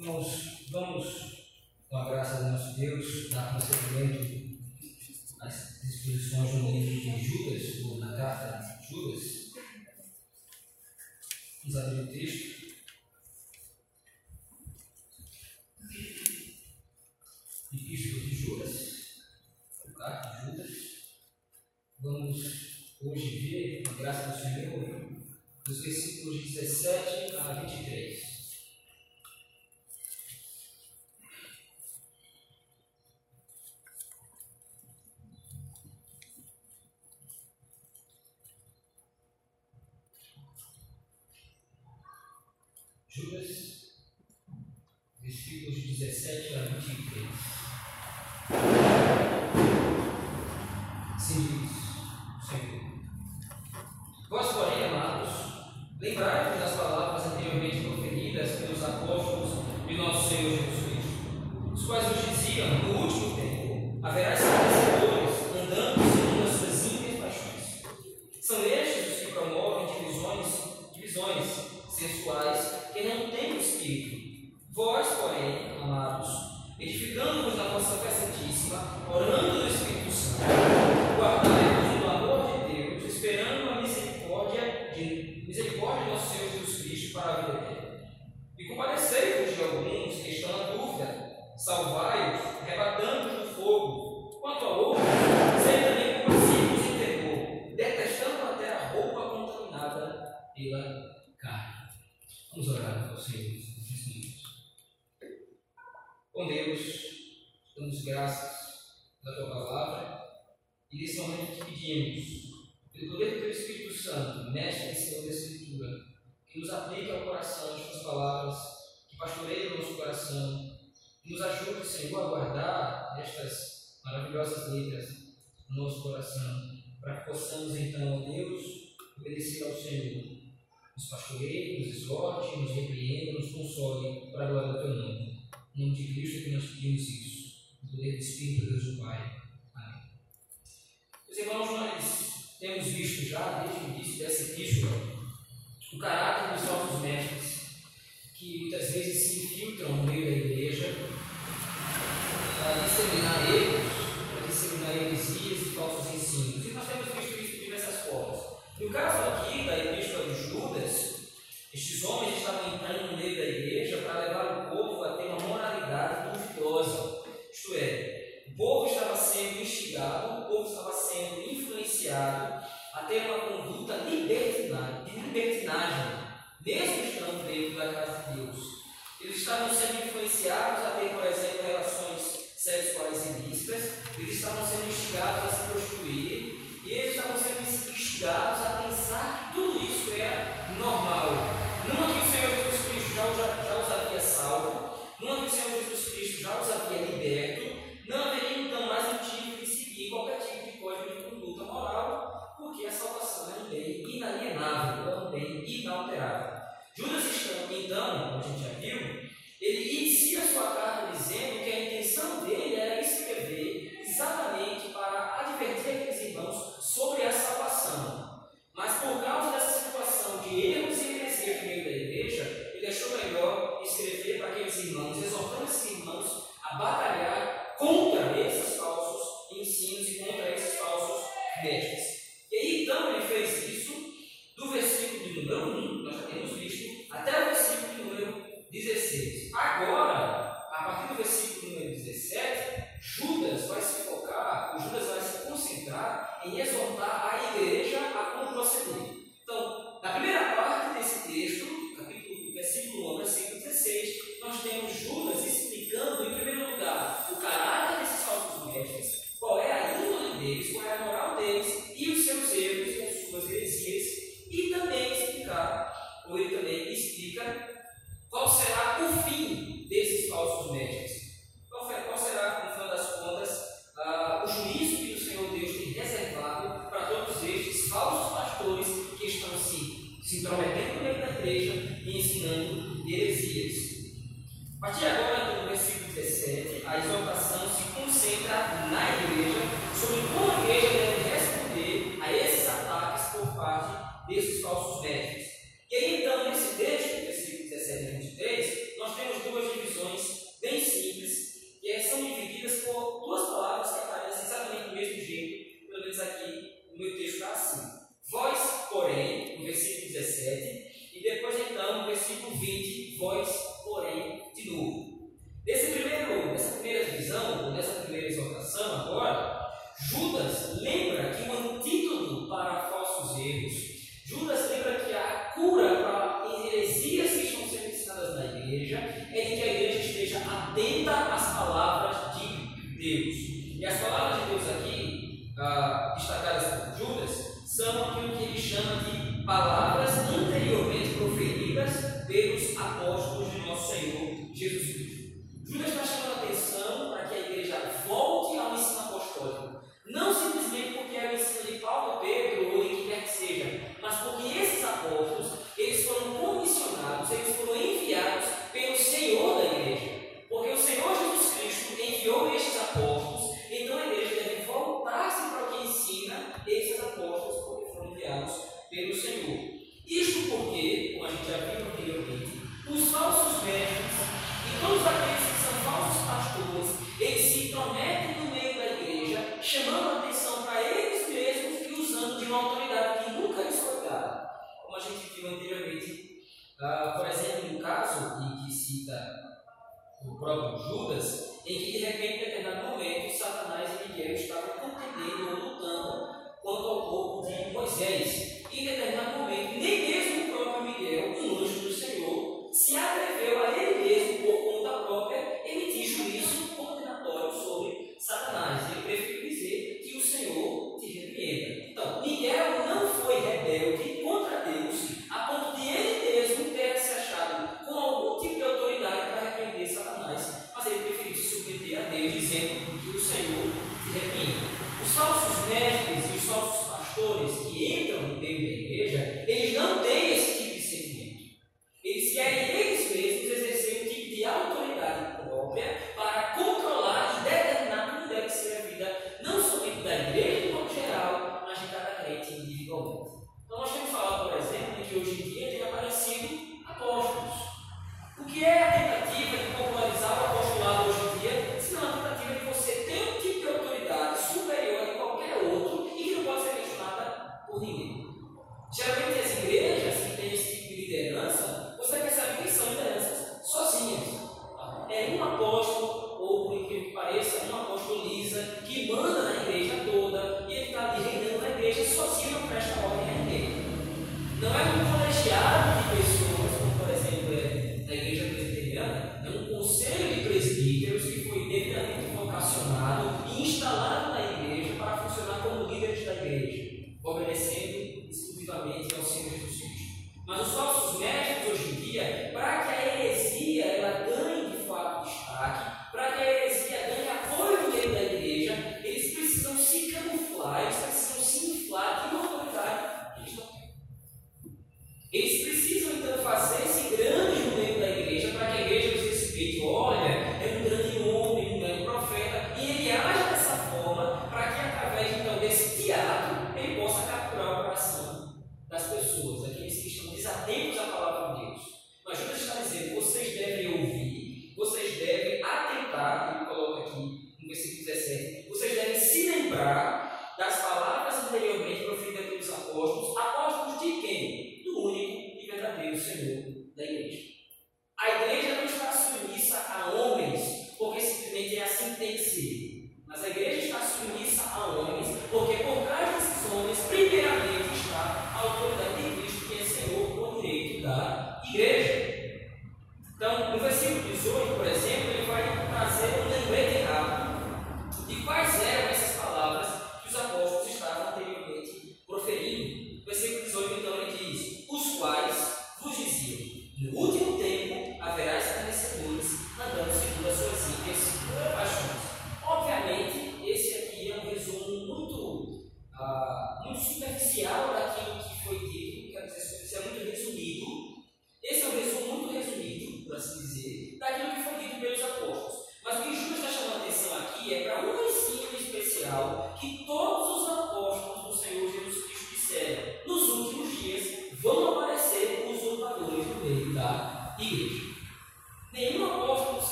Nós vamos, com a graça de nosso Deus, dar prosseguimento Judas, versículos 17 pastorei, nos exorte, nos repreenda, nos console, para a glória do teu nome. Em nome de Cristo que nós pedimos isso. No poder do Espírito de Deus do Pai. Amém. Meus irmãos, nós temos visto já, desde o início dessa epístola, o caráter dos nossos mestres, que muitas vezes se infiltram no meio da igreja para disseminar erros, para disseminar heresias e falsos ensinos. E nós temos visto isso de diversas formas. E o caso aqui estes homens estavam entrando no meio da igreja para levar o povo a ter uma moralidade duvidosa. Isto é, o povo estava sendo instigado, o povo estava sendo influenciado a ter uma conduta libertinagem, de libertinagem, mesmo estando dentro da casa de Deus. Eles estavam sendo influenciados a ter, por exemplo, relações sexuais ilícitas, eles estavam sendo instigados a se prostituir, e eles estavam sendo instigados contra esses falsos ensinos e contra esses falsos métodos. Вообще, já viram anteriormente, os falsos mestres e todos aqueles que são falsos pastores, eles se intrometem no meio da igreja, chamando a atenção para eles mesmos e usando de uma autoridade que nunca lhes foi dada. Como a gente viu anteriormente, ah, por exemplo, no caso em que cita o próprio Judas, em que de repente, em determinado momento, Satanás e Miguel estavam contendendo ou lutando quanto ao corpo de Moisés. E em determinado momento, nem dizendo que o Senhor repita. Os falsos mestres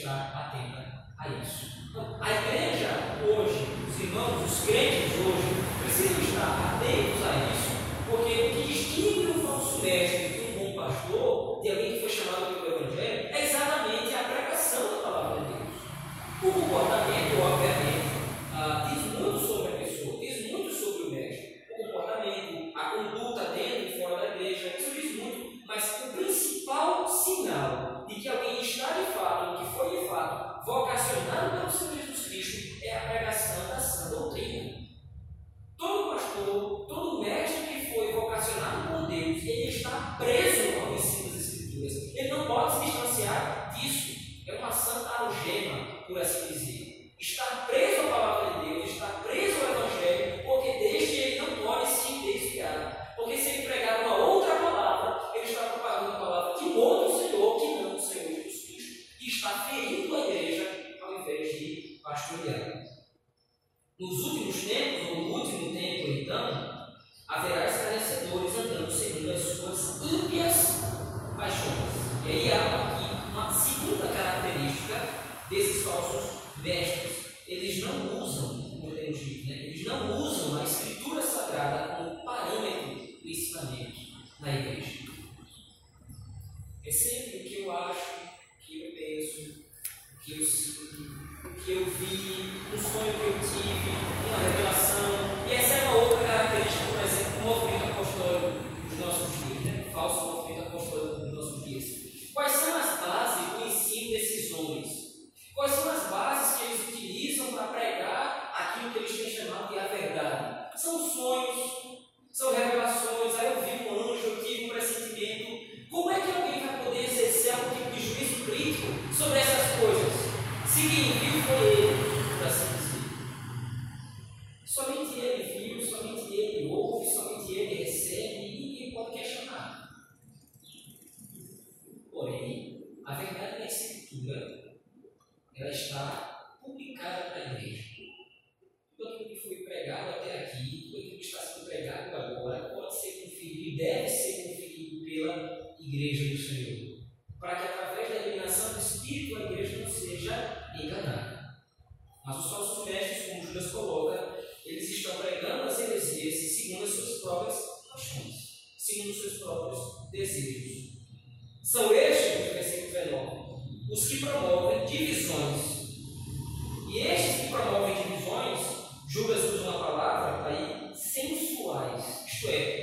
estar atenta a isso. Então, a igreja hoje, os irmãos, os crentes hoje, precisam estar atentos a isso, porque o que distingue um falso mestre de um bom pastor, de alguém que foi chamado pelo Evangelho, é exatamente a pregação da palavra de Deus. O comportamento, obviamente, ah, diz muito sobre a pessoa, diz muito sobre o mestre. O comportamento, a conduta dentro e fora da igreja, isso diz muito, mas o principal sinal de que alguém está de vocacionado pelo Senhor Jesus Cristo é a pregação da cristãos eles não usam, como eu tenho dito, né? eles não usam a escritura sagrada como parâmetro do ensinamento na igreja. Somente Ele. square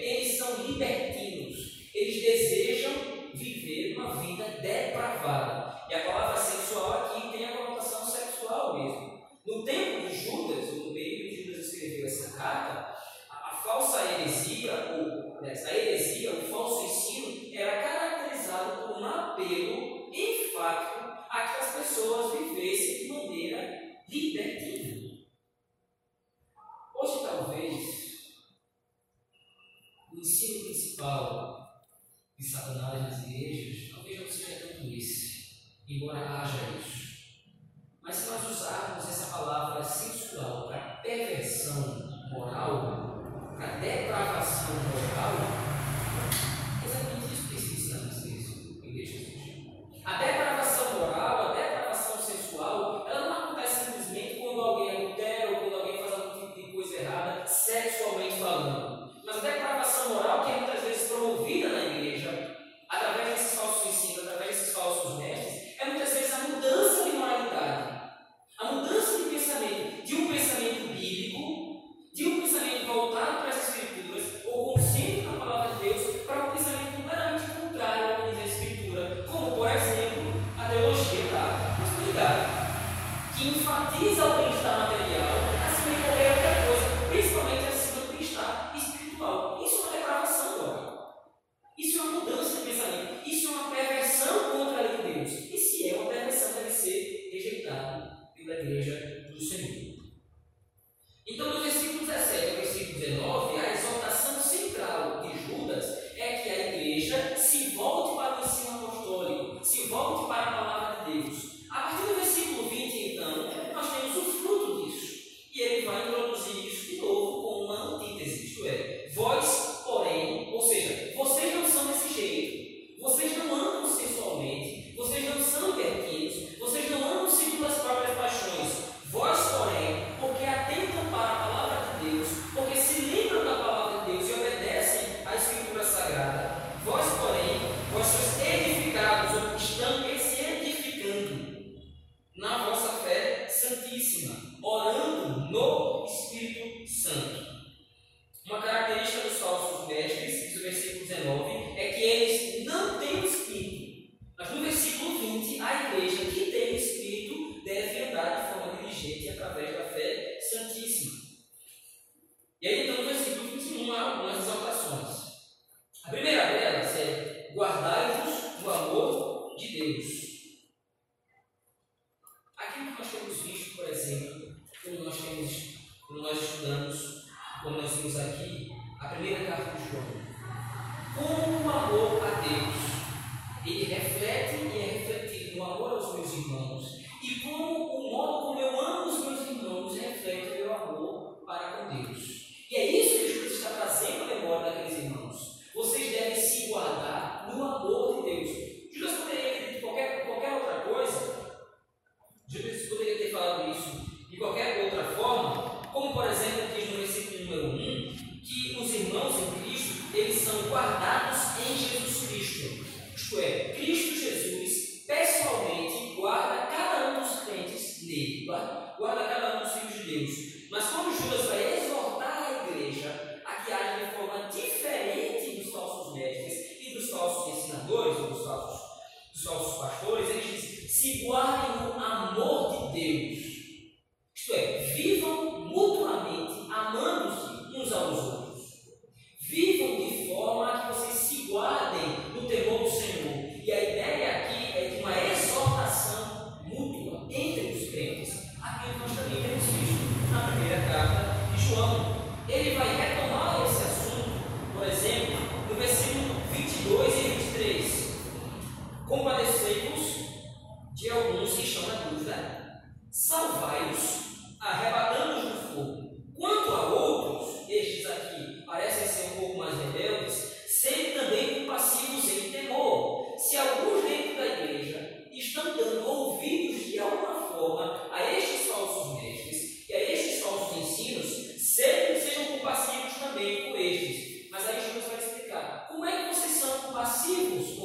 Deus.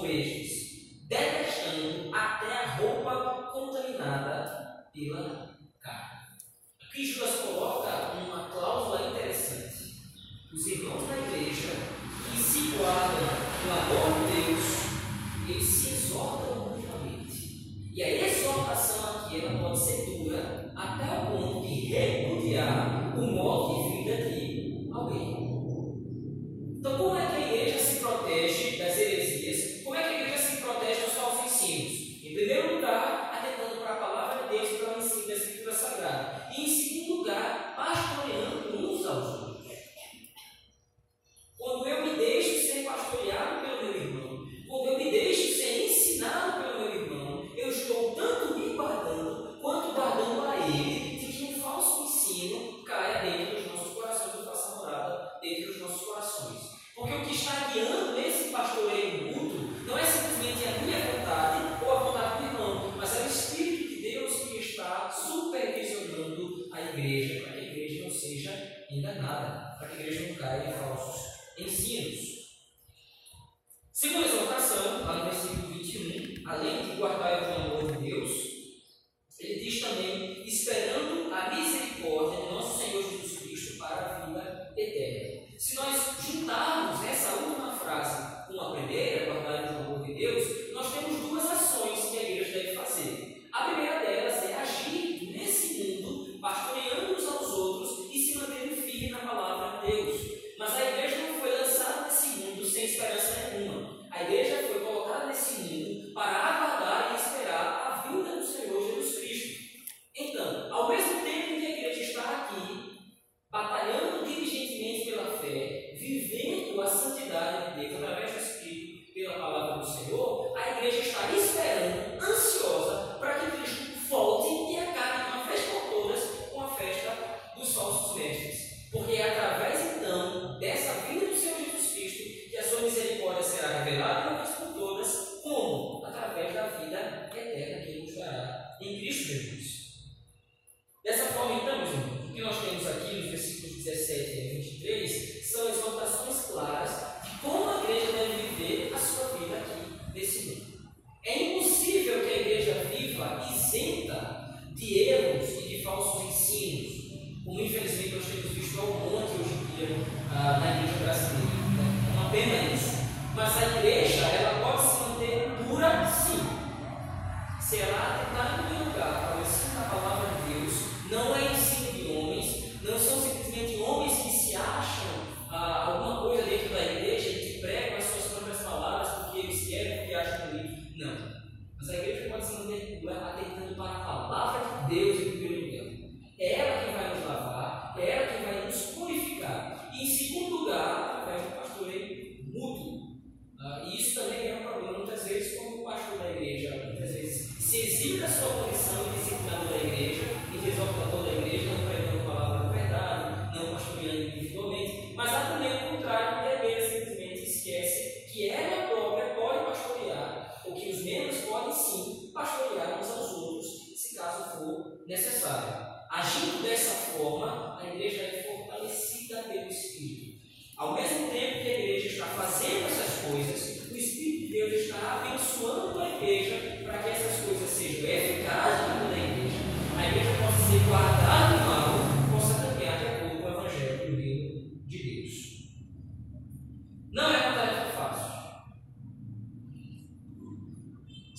com detestando até a roupa contaminada pela carne. Aqui Judas coloca uma cláusula interessante. Os irmãos da igreja que se guardam do amor de Deus, eles se exortam mutuamente. E a exortação aqui ela pode ser dura até o ponto de repudiar o modo de vida de alguém.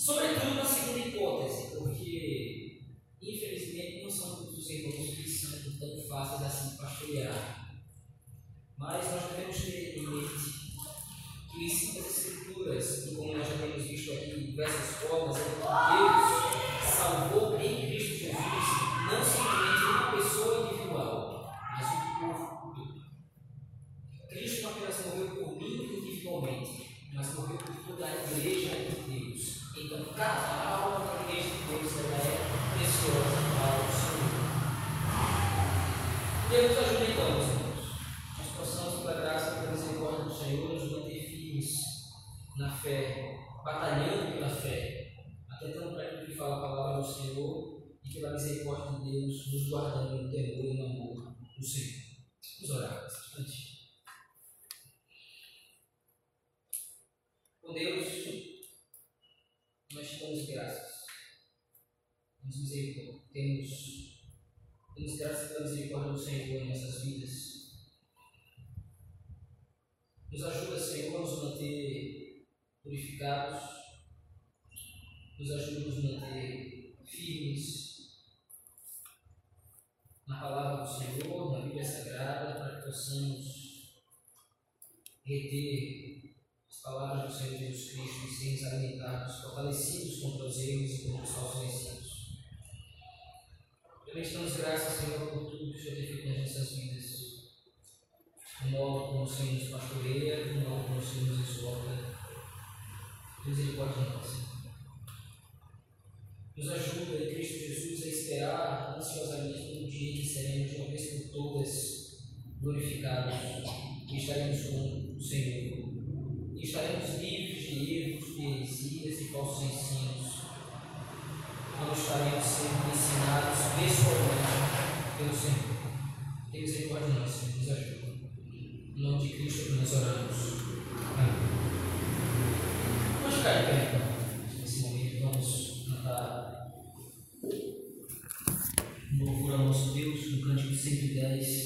Sobretudo na segunda hipótese, porque infelizmente não são todos os irmãos que são tão fáceis assim pastorear. Mas nós devemos ter em mente que em as escrituras, e como nós já temos visto aqui em diversas que fala a palavra do Senhor e pela misericórdia de Deus nos guardando no temor e no amor do Senhor. Vamos orar bastante. Com Deus, nós te damos graças. Temos misericórdia. Temos, temos graças pela misericórdia do Senhor em nossas vidas. Nos ajuda, Senhor, a nos manter purificados nos ajude a nos manter firmes na palavra do Senhor, na Bíblia Sagrada, para que possamos reter as palavras do Senhor Jesus Cristo e sermos alimentados, fortalecidos contra os erros e contra os falsos ensinos. Prestamos graças, Senhor, por tudo que o Senhor tem feito nas nossas vidas. O modo como o Senhor nos pastoreia, o modo como o Senhor nos exorta. Misericórdia nossa. Nos ajuda em Cristo Jesus a esperar ansiosamente um dia que seremos, de uma vez por todas, glorificados e estaremos com o Senhor. E estaremos livres de erros, de heresias e falsos ensinos. Não estaremos sendo ensinados pessoalmente pelo Senhor. Tem misericórdia de nós, Senhor, nos ajuda. Em nome de Cristo, nós oramos. Amém. Vamos ficar em pé. you guys.